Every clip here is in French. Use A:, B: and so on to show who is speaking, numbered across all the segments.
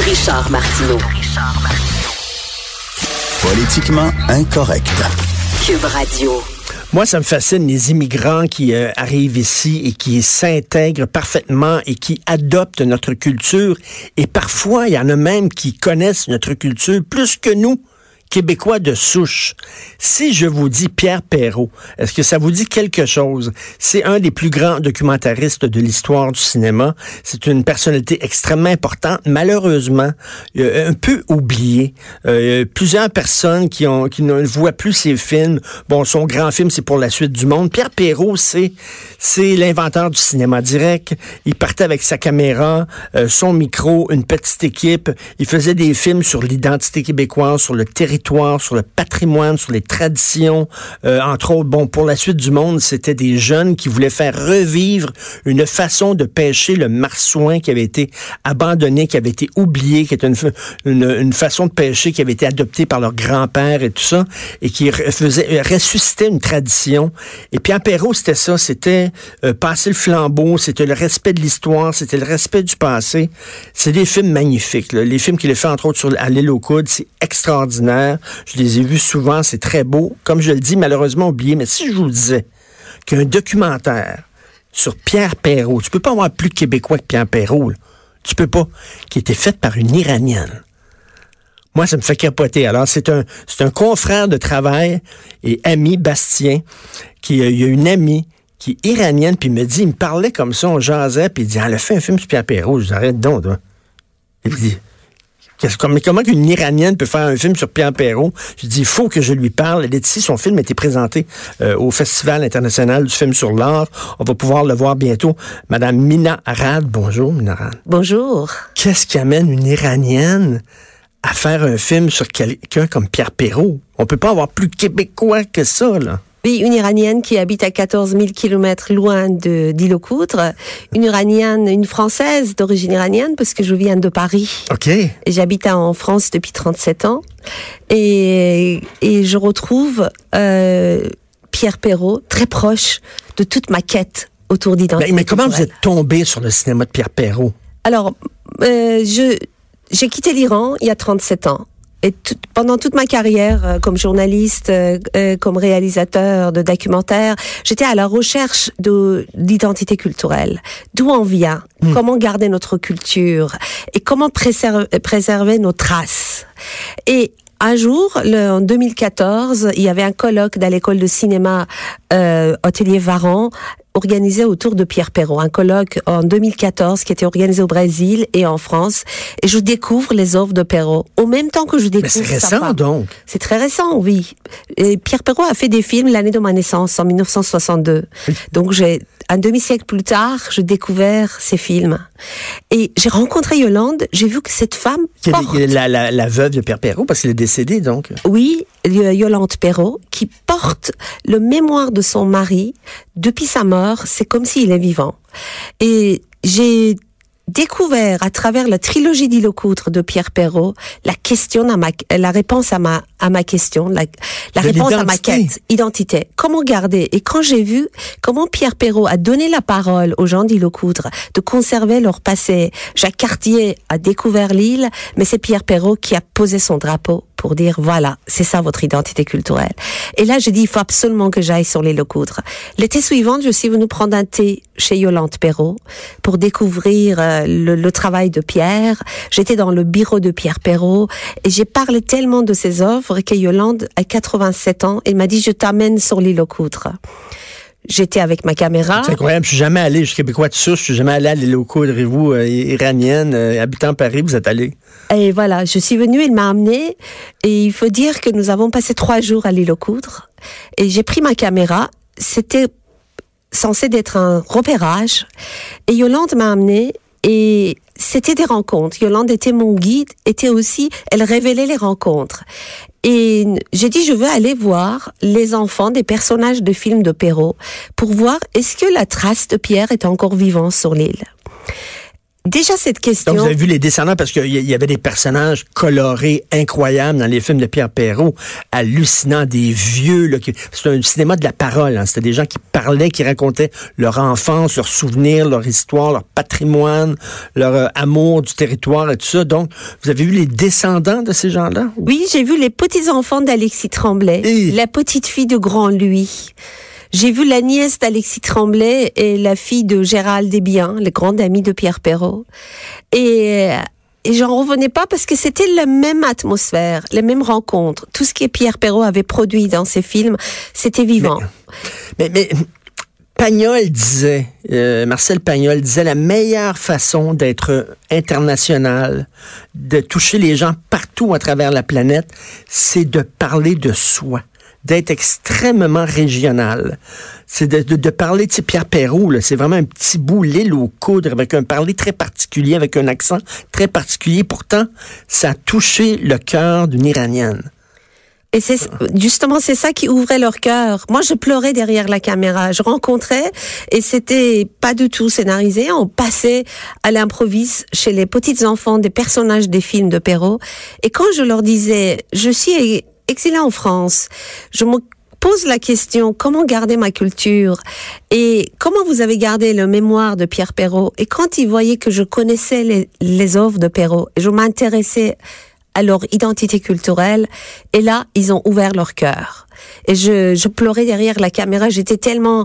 A: Richard Martineau.
B: Politiquement incorrect.
A: Cube Radio.
C: Moi, ça me fascine les immigrants qui euh, arrivent ici et qui s'intègrent parfaitement et qui adoptent notre culture. Et parfois, il y en a même qui connaissent notre culture plus que nous. Québécois de souche. Si je vous dis Pierre Perrault, est-ce que ça vous dit quelque chose? C'est un des plus grands documentaristes de l'histoire du cinéma. C'est une personnalité extrêmement importante, malheureusement, un peu oubliée. Euh, plusieurs personnes qui, ne voient plus ses films. Bon, son grand film, c'est pour la suite du monde. Pierre Perrault, c'est, c'est l'inventeur du cinéma direct. Il partait avec sa caméra, euh, son micro, une petite équipe. Il faisait des films sur l'identité québécoise, sur le territoire sur le patrimoine, sur les traditions. Euh, entre autres, bon, pour la suite du monde, c'était des jeunes qui voulaient faire revivre une façon de pêcher le marsouin qui avait été abandonné, qui avait été oublié, qui était une, une, façon de pêcher qui avait été adoptée par leur grand-père et tout ça, et qui faisait ressuscitait une tradition. Et Pierre Perrault, c'était ça, c'était euh, passer le flambeau, c'était le respect de l'histoire, c'était le respect du passé. C'est des films magnifiques. Les films qu'il a fait, entre autres, sur, à l'île aux coudes, c'est extraordinaire. Je les ai vus souvent, c'est très beau. Comme je le dis, malheureusement oublié, mais si je vous disais qu'un documentaire sur Pierre Perrault, tu peux pas avoir plus québécois que Pierre Perrault, tu peux pas, qui était fait par une Iranienne. Moi, ça me fait capoter. Alors, c'est un, c'est un confrère de travail et ami, Bastien, qui il y a une amie qui est iranienne, puis il me dit, il me parlait comme ça, on jasait, puis il dit, elle a fait un film sur Pierre Perrault. Je dis, arrête donc, toi. Et puis, Comment, comment qu'une Iranienne peut faire un film sur Pierre Perrault? Je dis, il faut que je lui parle. Elle est ici, son film a été présenté euh, au Festival international du film sur l'art. On va pouvoir le voir bientôt. Madame Mina Arad, bonjour Mina Arad.
D: Bonjour.
C: Qu'est-ce qui amène une Iranienne à faire un film sur quelqu'un comme Pierre Perrault? On peut pas avoir plus québécois que ça, là.
D: Oui, une Iranienne qui habite à 14 000 kilomètres loin de aux Une Iranienne, une Française d'origine iranienne parce que je viens de Paris.
C: Ok.
D: J'habite en France depuis 37 ans. Et, et je retrouve euh, Pierre Perrault très proche de toute ma quête autour d'identité.
C: Mais, mais, comment vous êtes tombé sur le cinéma de Pierre Perrault?
D: Alors, euh, je j'ai quitté l'Iran il y a 37 ans et pendant toute ma carrière euh, comme journaliste, euh, euh, comme réalisateur de documentaires, j'étais à la recherche de d'identité culturelle. D'où on vient, hmm. comment garder notre culture et comment préserver, préserver nos traces. Et un jour, le, en 2014, il y avait un colloque dans l'école de cinéma euh, Hôtelier Varan organisé autour de Pierre Perrault, un colloque en 2014 qui était organisé au Brésil et en France. Et je découvre les œuvres de Perrault au même temps que je découvre.
C: Mais c'est récent donc.
D: C'est très récent, oui. Et Pierre Perrault a fait des films l'année de ma naissance, en 1962. Donc j'ai un demi-siècle plus tard, j'ai découvert ces films. Et j'ai rencontré Yolande, j'ai vu que cette femme porte...
C: La, la, la, veuve de Pierre Perrault, parce qu'il est décédé, donc.
D: Oui, Yolande Perrault, qui porte le mémoire de son mari depuis sa mort. C'est comme s'il est vivant. Et j'ai découvert à travers la trilogie d'Ilocoutre de Pierre Perrault la question à ma, la réponse à ma, à ma question, la, la réponse à ma quête, identité. Comment garder? Et quand j'ai vu comment Pierre Perrault a donné la parole aux gens d'Ilocoutre de conserver leur passé, Jacques Cartier a découvert l'île, mais c'est Pierre Perrault qui a posé son drapeau pour dire voilà, c'est ça votre identité culturelle. Et là, j'ai dit il faut absolument que j'aille sur les Locoudres. L'été suivant, je suis venue prendre un thé chez Yolande Perrault pour découvrir euh, le, travail de Pierre. J'étais dans le bureau de Pierre Perrault et j'ai parlé tellement de ses œuvres que Yolande, à 87 ans, elle m'a dit je t'amène sur les Locoudres. J'étais avec ma caméra.
C: C'est incroyable. Je suis jamais allé, je suis québécois de souche, je suis jamais allé à l'île aux vous, euh, iranienne, euh, habitant Paris, vous êtes allé.
D: Et voilà, je suis venue, il m'a amené, et il faut dire que nous avons passé trois jours à l'île aux coudres, et j'ai pris ma caméra, c'était censé être un repérage, et Yolande m'a amené, et c'était des rencontres. Yolande était mon guide, était aussi, elle révélait les rencontres. Et j'ai dit, je veux aller voir les enfants des personnages de films de Perrault pour voir est-ce que la trace de Pierre est encore vivante sur l'île. Déjà cette question.
C: Donc, vous avez vu les descendants parce qu'il y avait des personnages colorés incroyables dans les films de Pierre Perrault, hallucinants, des vieux. C'était un cinéma de la parole. Hein. C'était des gens qui parlaient, qui racontaient leur enfance, leurs souvenirs, leur histoire, leur patrimoine, leur euh, amour du territoire et tout ça. Donc, vous avez vu les descendants de ces gens-là?
D: Oui, j'ai vu les petits-enfants d'Alexis Tremblay, la petite fille de Grand Louis. J'ai vu la nièce d'Alexis Tremblay et la fille de Gérald Desbiens, le grand ami de Pierre Perrault. Et, et j'en revenais pas parce que c'était la même atmosphère, les mêmes rencontres. Tout ce que Pierre Perrault avait produit dans ses films, c'était vivant.
C: Mais, mais, Pagnol disait, euh, Marcel Pagnol disait, la meilleure façon d'être international, de toucher les gens partout à travers la planète, c'est de parler de soi d'être extrêmement régional. C'est de, de, de, parler, tu sais, Pierre Perrault, c'est vraiment un petit bout, l'île au coudre, avec un parler très particulier, avec un accent très particulier. Pourtant, ça a touché le cœur d'une Iranienne.
D: Et c'est justement c'est ça qui ouvrait leur cœur. Moi, je pleurais derrière la caméra. Je rencontrais et c'était pas du tout scénarisé. On passait à l'improviste chez les petits enfants des personnages des films de Perrault. Et quand je leur disais, je suis exilé en France. Je me pose la question comment garder ma culture et comment vous avez gardé le mémoire de Pierre Perrault et quand ils voyaient que je connaissais les, les œuvres de Perrault je m'intéressais à leur identité culturelle et là ils ont ouvert leur cœur et je, je pleurais derrière la caméra j'étais tellement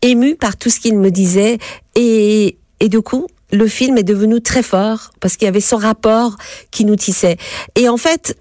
D: émue par tout ce qu'ils me disaient et, et du coup le film est devenu très fort parce qu'il y avait ce rapport qui nous tissait et en fait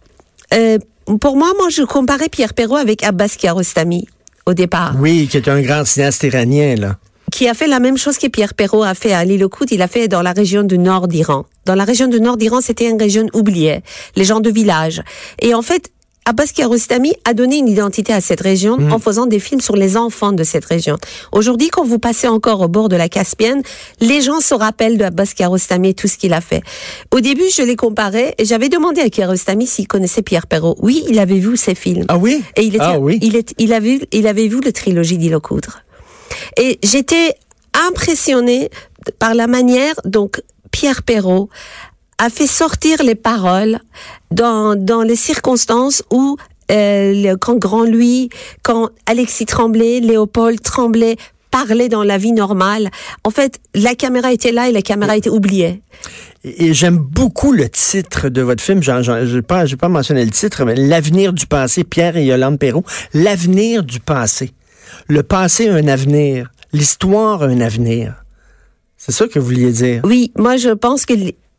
D: euh, pour moi, moi, je comparais Pierre Perrault avec Abbas Kiarostami au départ.
C: Oui, qui est un grand cinéaste iranien, là.
D: Qui a fait la même chose que Pierre Perrault a fait à l'île il a fait dans la région du nord d'Iran. Dans la région du nord d'Iran, c'était une région oubliée, les gens de village. Et en fait, Abbas Kiarostami a donné une identité à cette région mm. en faisant des films sur les enfants de cette région. Aujourd'hui, quand vous passez encore au bord de la Caspienne, les gens se rappellent de Abbas Kiarostami et tout ce qu'il a fait. Au début, je les comparais et j'avais demandé à Kiarostami s'il connaissait Pierre Perrault. Oui, il avait vu ses films.
C: Ah oui?
D: Et il, était, ah oui. il, est, il, avait, il avait vu la trilogie d'Ilocoudre. Et j'étais impressionnée par la manière donc Pierre Perrault a fait sortir les paroles dans, dans les circonstances où euh, quand Grand Louis, quand Alexis Tremblay, Léopold Tremblay parlaient dans la vie normale, en fait, la caméra était là et la caméra était oubliée.
C: Et j'aime beaucoup le titre de votre film. Je n'ai pas, pas mentionné le titre, mais L'avenir du passé, Pierre et Yolande Perrault. L'avenir du passé. Le passé a un avenir. L'histoire a un avenir. C'est ça que vous vouliez dire?
D: Oui, moi je pense que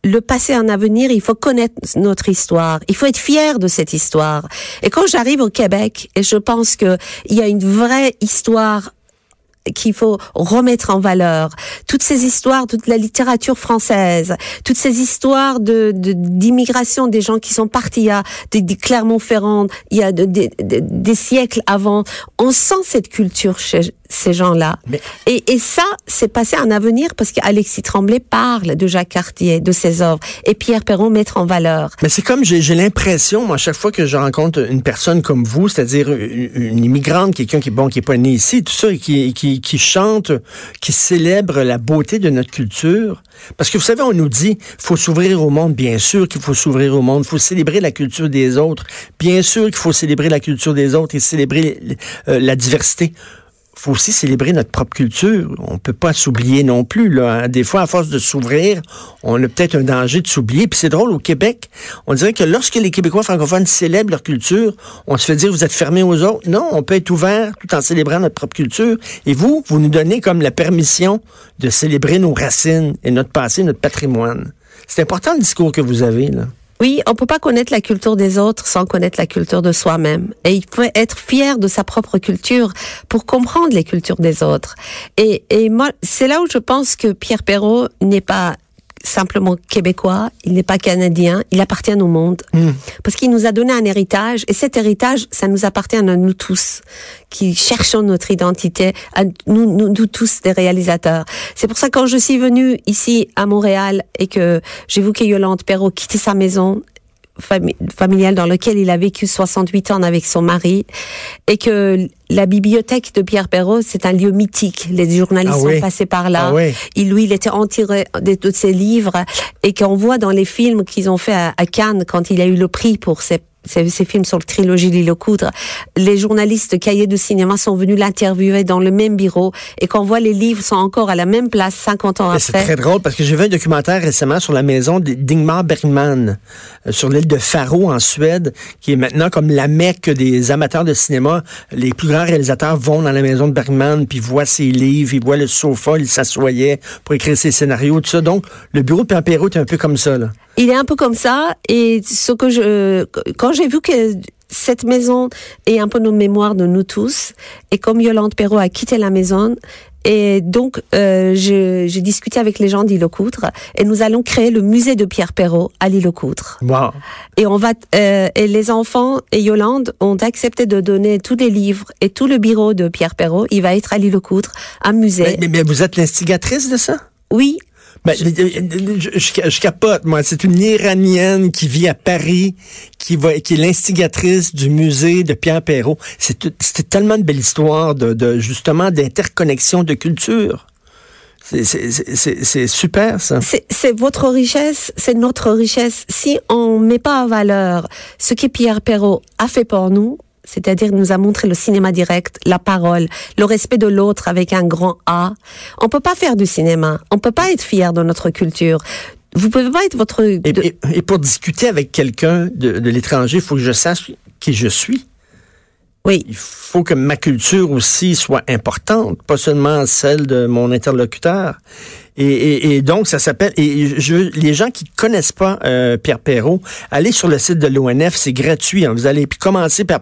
D: le passé en avenir, il faut connaître notre histoire. Il faut être fier de cette histoire. Et quand j'arrive au Québec, et je pense que il y a une vraie histoire qu'il faut remettre en valeur. Toutes ces histoires, toute la littérature française, toutes ces histoires de d'immigration des gens qui sont partis des, Clermont-Ferrand, il y a des siècles avant. On sent cette culture chez, ces gens-là. Et, et, ça, c'est passé un avenir parce qu'Alexis Tremblay parle de Jacques Cartier, de ses œuvres, et Pierre Perron mettre en valeur.
C: Mais c'est comme j'ai l'impression, moi, à chaque fois que je rencontre une personne comme vous, c'est-à-dire une, immigrante, quelqu'un qui bon, qui est pas né ici, tout ça, et qui, qui, qui chante, qui célèbre la beauté de notre culture. Parce que vous savez, on nous dit, faut s'ouvrir au monde, bien sûr qu'il faut s'ouvrir au monde, faut célébrer la culture des autres, bien sûr qu'il faut célébrer la culture des autres et célébrer euh, la diversité faut aussi célébrer notre propre culture. On peut pas s'oublier non plus. Là. Hein. Des fois, à force de s'ouvrir, on a peut-être un danger de s'oublier. Puis c'est drôle, au Québec, on dirait que lorsque les Québécois francophones célèbrent leur culture, on se fait dire, vous êtes fermés aux autres. Non, on peut être ouvert tout en célébrant notre propre culture. Et vous, vous nous donnez comme la permission de célébrer nos racines et notre passé, notre patrimoine. C'est important le discours que vous avez, là.
D: Oui, on peut pas connaître la culture des autres sans connaître la culture de soi-même. Et il faut être fier de sa propre culture pour comprendre les cultures des autres. Et, et moi, c'est là où je pense que Pierre Perrault n'est pas simplement québécois, il n'est pas canadien, il appartient au monde. Hmm. Parce qu'il nous a donné un héritage, et cet héritage, ça nous appartient à nous tous, qui cherchons notre identité, à nous, nous, tous des réalisateurs. C'est pour ça que quand je suis venue ici à Montréal et que j'ai vu que Yolande Perrault quittait sa maison, familial dans lequel il a vécu 68 ans avec son mari et que la bibliothèque de Pierre Perrault, c'est un lieu mythique. Les journalistes ah sont passés par là. Ah il, lui, il était entouré de tous ses livres et qu'on voit dans les films qu'ils ont fait à, à Cannes quand il a eu le prix pour ses ces, ces, films sur le trilogie L'île Coudre, les journalistes cahiers de cinéma sont venus l'interviewer dans le même bureau et qu'on voit les livres sont encore à la même place 50 ans après.
C: C'est très drôle parce que j'ai vu un documentaire récemment sur la maison d'Ingmar Bergman euh, sur l'île de Faro en Suède, qui est maintenant comme la mecque des amateurs de cinéma. Les plus grands réalisateurs vont dans la maison de Bergman puis voient ses livres, ils voient le sofa, ils s'assoyaient pour écrire ses scénarios, tout ça. Donc, le bureau de Pierre est un peu comme ça. Là.
D: Il est un peu comme ça et ce que je quand j'ai vu que cette maison est un peu nos mémoires de nous tous et comme Yolande Perrault a quitté la maison et donc euh, j'ai discuté avec les gens d'Île Coudre et nous allons créer le musée de Pierre Perrault à l'île Coudre.
C: Wow.
D: Et on va euh, et les enfants et Yolande ont accepté de donner tous les livres et tout le bureau de Pierre Perrault. Il va être à l'île Coudre, un musée.
C: mais, mais vous êtes l'instigatrice de ça?
D: Oui,
C: ben, je, je, capote, moi. C'est une Iranienne qui vit à Paris, qui va, qui est l'instigatrice du musée de Pierre Perrault. C'est tellement une belle histoire de, de justement d'interconnexion de culture. C'est super, ça.
D: C'est votre richesse, c'est notre richesse. Si on met pas en valeur ce que Pierre Perrault a fait pour nous, c'est-à-dire nous a montré le cinéma direct, la parole, le respect de l'autre avec un grand A. On peut pas faire du cinéma. On peut pas être fier de notre culture. Vous pouvez pas être votre.
C: Et, pour discuter avec quelqu'un de, l'étranger, il faut que je sache qui je suis.
D: Oui.
C: Il faut que ma culture aussi soit importante, pas seulement celle de mon interlocuteur. Et, donc, ça s'appelle. Et je, les gens qui connaissent pas euh, Pierre Perrault, allez sur le site de l'ONF, c'est gratuit. Hein. Vous allez puis commencer par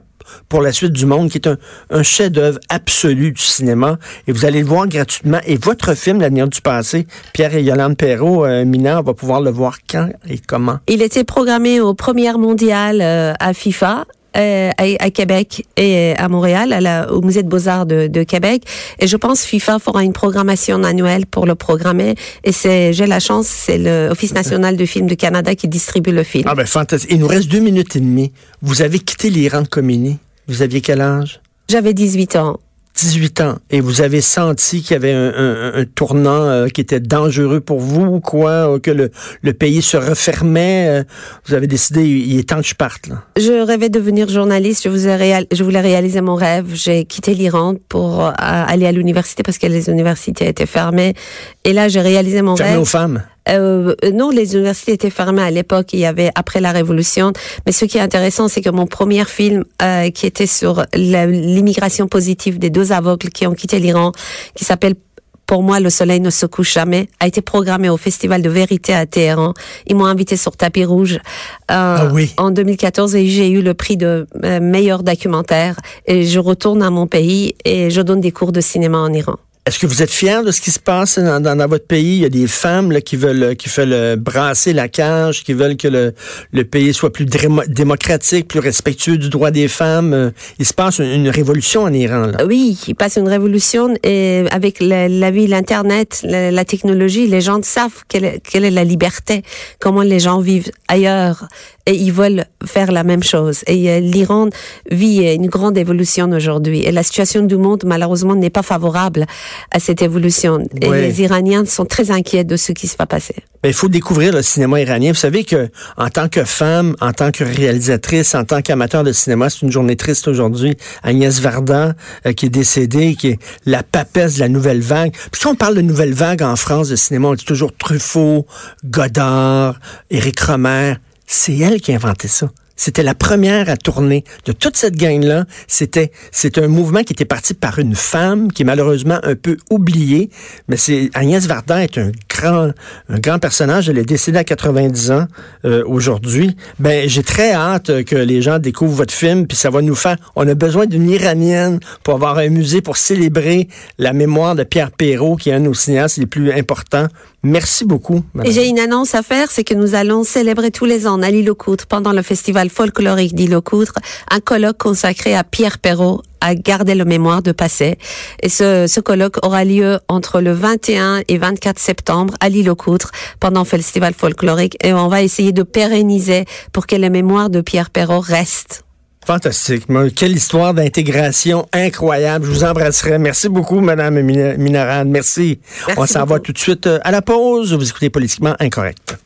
C: pour la suite du monde, qui est un, chef-d'œuvre absolu du cinéma. Et vous allez le voir gratuitement. Et votre film, L'avenir du passé, Pierre et Yolande Perrault, euh, mineur, va pouvoir le voir quand et comment?
D: Il était programmé au Première Mondiale euh, à FIFA euh, à, Québec et à Montréal, au Musée de Beaux-Arts de, de, Québec. Et je pense FIFA fera une programmation annuelle pour le programmer. Et c'est, j'ai la chance, c'est l'Office national de films du Canada qui distribue le film.
C: Ah ben fantastique. Il nous reste deux minutes et demie. Vous avez quitté l'Iran de Comini. Vous aviez quel âge?
D: J'avais 18 ans.
C: 18 ans et vous avez senti qu'il y avait un, tournant euh, qui était dangereux pour vous ou quoi, que le, le, pays se refermait, euh, vous avez décidé, il est temps que je parte. Là?
D: Je rêvais de devenir journaliste, je, vous ai je voulais réaliser mon rêve. J'ai quitté l'Iran pour euh, aller à l'université parce que les universités étaient fermées. Et là, j'ai réalisé mon
C: Fermé
D: rêve.
C: aux femmes?
D: Euh, non, les universités étaient fermées à l'époque. Il y avait après la Révolution. Mais ce qui est intéressant, c'est que mon premier film, euh, qui était sur l'immigration positive des deux aveugles qui ont quitté l'Iran, qui s'appelle pour moi, le soleil ne se couche jamais, a été programmé au Festival de vérité à Téhéran. Ils m'ont invité sur tapis rouge euh,
C: ah oui.
D: en 2014 et j'ai eu le prix de euh, meilleur documentaire. Et je retourne à mon pays et je donne des cours de cinéma en Iran.
C: Est-ce que vous êtes fier de ce qui se passe dans, votre pays? Il y a des femmes là, qui veulent qui veulent brasser la cage, qui veulent que le, pays soit plus démocratique, plus respectueux du droit des femmes. Euh, il se passe une, révolution en Iran. Là.
D: Oui, il passe une révolution et avec la, vie, l'Internet, la, technologie, les gens savent quelle est la liberté, comment les gens vivent ailleurs et ils veulent faire la même chose. Et euh, l'Iran vit une grande évolution aujourd'hui. Et la situation du monde, malheureusement, n'est pas favorable à cette évolution. Et les Iraniens sont très inquiets de ce qui se va passer.
C: Ben, il faut découvrir le cinéma iranien. Vous savez que en tant que femme, en tant que réalisatrice, en tant qu'amateur de cinéma, c'est une journée triste aujourd'hui. Agnès Varda, euh, qui est décédée, qui est la papesse de la nouvelle vague. Puis si on parle de nouvelle vague en France de cinéma, on dit toujours Truffaut, Godard, Éric Romer. C'est elle qui a inventé ça. C'était la première à tourner de toute cette gang-là. C'était, c'est un mouvement qui était parti par une femme qui est malheureusement un peu oubliée. Mais c'est Agnès Varda est un grand, un grand personnage. Elle est décédée à 90 ans euh, aujourd'hui. Ben, j'ai très hâte que les gens découvrent votre film, puis ça va nous faire. On a besoin d'une Iranienne pour avoir un musée pour célébrer la mémoire de Pierre Perrault, qui est un de nos cinéastes les plus importants. Merci beaucoup.
D: J'ai une annonce à faire, c'est que nous allons célébrer tous les ans à l'île pendant le festival folklorique d'Île-aux-Coudres, un colloque consacré à Pierre Perrault, à garder le mémoire de passé. Et ce, ce colloque aura lieu entre le 21 et 24 septembre à l'île aux Coudres pendant le festival folklorique et on va essayer de pérenniser pour que la mémoire de Pierre Perrault reste.
C: Fantastique. Quelle histoire d'intégration incroyable. Je vous embrasserai. Merci beaucoup, Madame Minarade. Merci.
D: Merci
C: On s'en va tout de suite euh, à la pause. Vous écoutez Politiquement Incorrect.